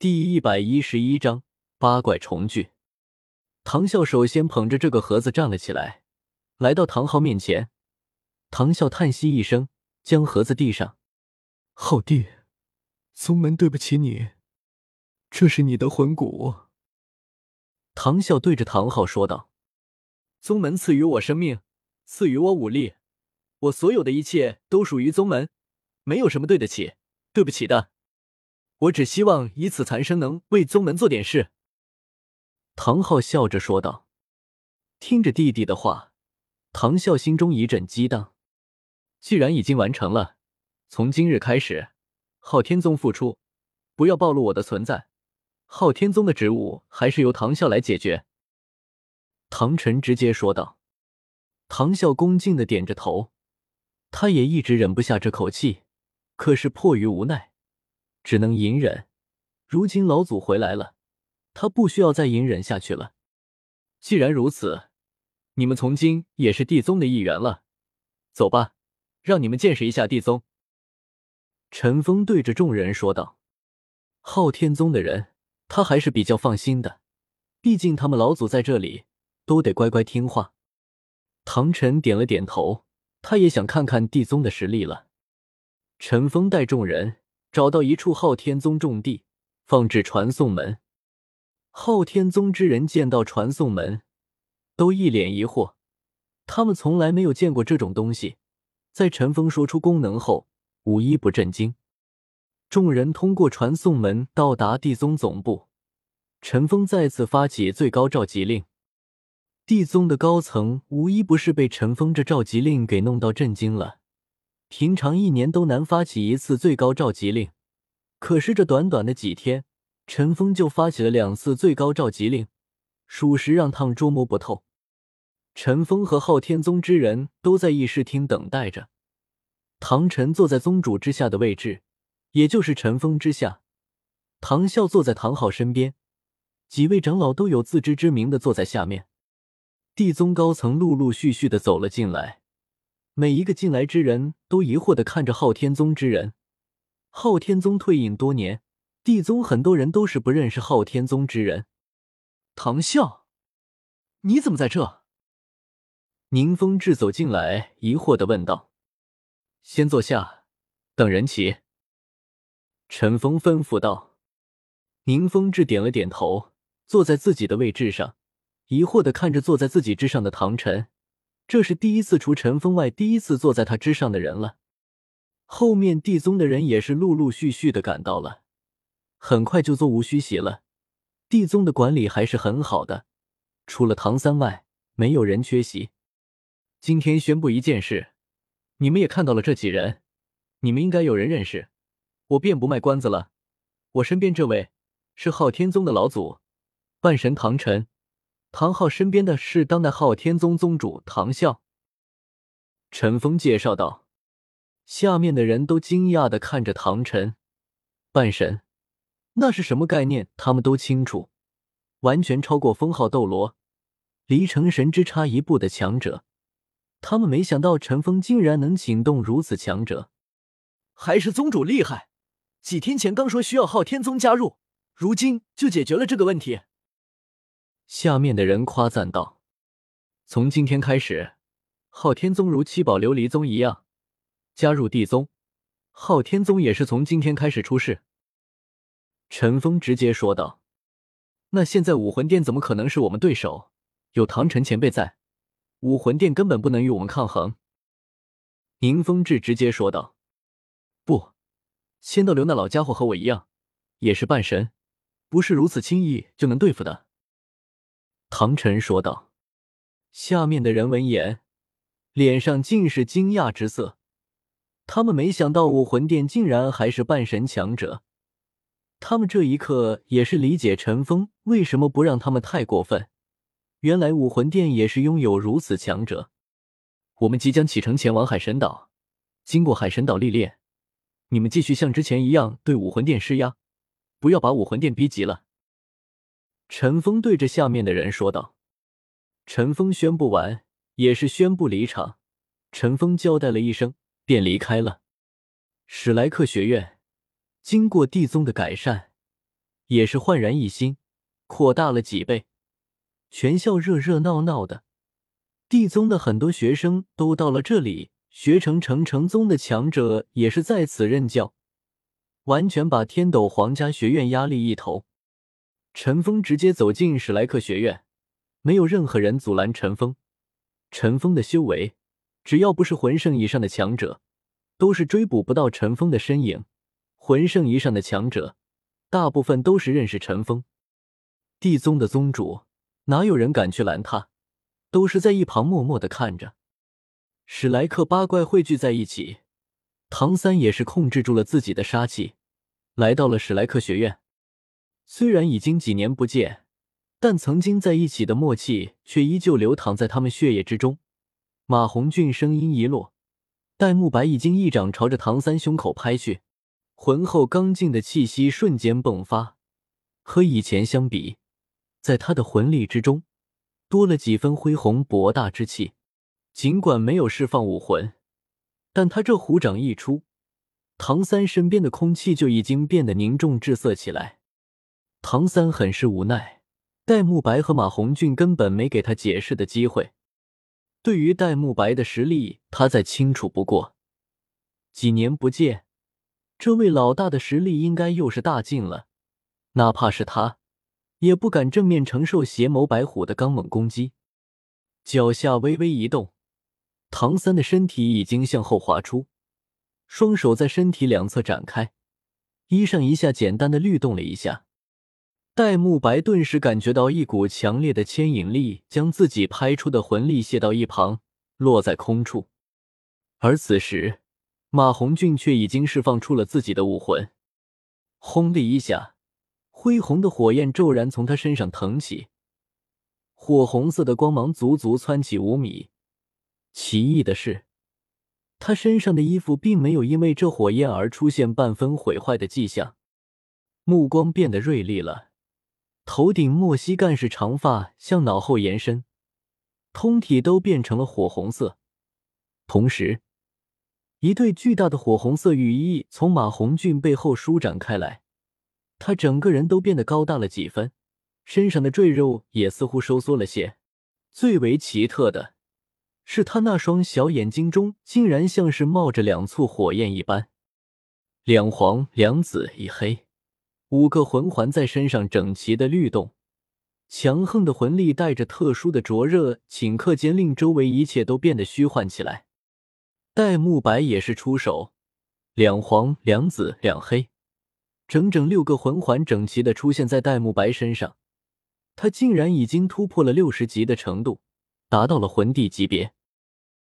第一百一十一章八怪重聚。唐啸首先捧着这个盒子站了起来，来到唐昊面前。唐啸叹息一声，将盒子递上：“昊弟，宗门对不起你，这是你的魂骨。”唐啸对着唐昊说道：“宗门赐予我生命，赐予我武力，我所有的一切都属于宗门，没有什么对得起、对不起的。”我只希望以此残生能为宗门做点事。”唐昊笑着说道。听着弟弟的话，唐啸心中一阵激荡。既然已经完成了，从今日开始，昊天宗复出，不要暴露我的存在。昊天宗的职务还是由唐啸来解决。”唐晨直接说道。唐啸恭敬的点着头，他也一直忍不下这口气，可是迫于无奈。只能隐忍。如今老祖回来了，他不需要再隐忍下去了。既然如此，你们从今也是地宗的一员了。走吧，让你们见识一下地宗。陈峰对着众人说道：“昊天宗的人，他还是比较放心的，毕竟他们老祖在这里，都得乖乖听话。”唐晨点了点头，他也想看看地宗的实力了。陈峰带众人。找到一处昊天宗重地，放置传送门。昊天宗之人见到传送门，都一脸疑惑。他们从来没有见过这种东西。在陈峰说出功能后，无一不震惊。众人通过传送门到达地宗总部。陈峰再次发起最高召集令。地宗的高层无一不是被陈峰这召集令给弄到震惊了。平常一年都难发起一次最高召集令，可是这短短的几天，陈峰就发起了两次最高召集令，属实让他们捉摸不透。陈峰和昊天宗之人都在议事厅等待着。唐晨坐在宗主之下的位置，也就是陈峰之下。唐啸坐在唐昊身边，几位长老都有自知之明的坐在下面。地宗高层陆陆续续的走了进来。每一个进来之人都疑惑的看着昊天宗之人。昊天宗退隐多年，地宗很多人都是不认识昊天宗之人。唐啸，你怎么在这？宁风致走进来，疑惑的问道：“先坐下，等人齐。”陈峰吩咐道。宁风致点了点头，坐在自己的位置上，疑惑的看着坐在自己之上的唐晨。这是第一次除尘封外，第一次坐在他之上的人了。后面地宗的人也是陆陆续续的赶到了，很快就座无虚席了。地宗的管理还是很好的，除了唐三外，没有人缺席。今天宣布一件事，你们也看到了这几人，你们应该有人认识，我便不卖关子了。我身边这位是昊天宗的老祖，半神唐晨。唐昊身边的是当代昊天宗宗主唐啸。陈峰介绍道，下面的人都惊讶的看着唐晨，半神，那是什么概念？他们都清楚，完全超过封号斗罗，离成神之差一步的强者。他们没想到陈峰竟然能请动如此强者，还是宗主厉害。几天前刚说需要昊天宗加入，如今就解决了这个问题。下面的人夸赞道：“从今天开始，昊天宗如七宝琉璃宗一样加入地宗，昊天宗也是从今天开始出世。”陈峰直接说道：“那现在武魂殿怎么可能是我们对手？有唐晨前辈在，武魂殿根本不能与我们抗衡。”宁风致直接说道：“不，千道流那老家伙和我一样，也是半神，不是如此轻易就能对付的。”唐晨说道：“下面的人闻言，脸上尽是惊讶之色。他们没想到武魂殿竟然还是半神强者。他们这一刻也是理解陈峰为什么不让他们太过分。原来武魂殿也是拥有如此强者。我们即将启程前往海神岛，经过海神岛历练，你们继续像之前一样对武魂殿施压，不要把武魂殿逼急了。”陈峰对着下面的人说道。陈峰宣布完，也是宣布离场。陈峰交代了一声，便离开了。史莱克学院经过地宗的改善，也是焕然一新，扩大了几倍。全校热热闹闹的，地宗的很多学生都到了这里学成。成成宗的强者也是在此任教，完全把天斗皇家学院压力一头。陈峰直接走进史莱克学院，没有任何人阻拦陈峰。陈峰的修为，只要不是魂圣以上的强者，都是追捕不到陈峰的身影。魂圣以上的强者，大部分都是认识陈峰。地宗的宗主，哪有人敢去拦他？都是在一旁默默的看着。史莱克八怪汇聚在一起，唐三也是控制住了自己的杀气，来到了史莱克学院。虽然已经几年不见。但曾经在一起的默契却依旧流淌在他们血液之中。马红俊声音一落，戴沐白已经一掌朝着唐三胸口拍去，浑厚刚劲的气息瞬间迸发。和以前相比，在他的魂力之中多了几分恢宏博大之气。尽管没有释放武魂，但他这虎掌一出，唐三身边的空气就已经变得凝重滞涩起来。唐三很是无奈。戴沐白和马红俊根本没给他解释的机会。对于戴沐白的实力，他再清楚不过。几年不见，这位老大的实力应该又是大进了。哪怕是他，也不敢正面承受邪眸白虎的刚猛攻击。脚下微微一动，唐三的身体已经向后滑出，双手在身体两侧展开，衣上一下简单的律动了一下。戴沐白顿时感觉到一股强烈的牵引力，将自己拍出的魂力卸到一旁，落在空处。而此时，马红俊却已经释放出了自己的武魂。轰的一下，恢宏的火焰骤然从他身上腾起，火红色的光芒足足窜起五米。奇异的是，他身上的衣服并没有因为这火焰而出现半分毁坏的迹象，目光变得锐利了。头顶莫西干式长发向脑后延伸，通体都变成了火红色。同时，一对巨大的火红色羽翼从马红俊背后舒展开来，他整个人都变得高大了几分，身上的赘肉也似乎收缩了些。最为奇特的是，他那双小眼睛中竟然像是冒着两簇火焰一般，两黄两紫一黑。五个魂环在身上整齐的律动，强横的魂力带着特殊的灼热，顷刻间令周围一切都变得虚幻起来。戴沐白也是出手，两黄两紫两黑，整整六个魂环整齐的出现在戴沐白身上。他竟然已经突破了六十级的程度，达到了魂帝级别。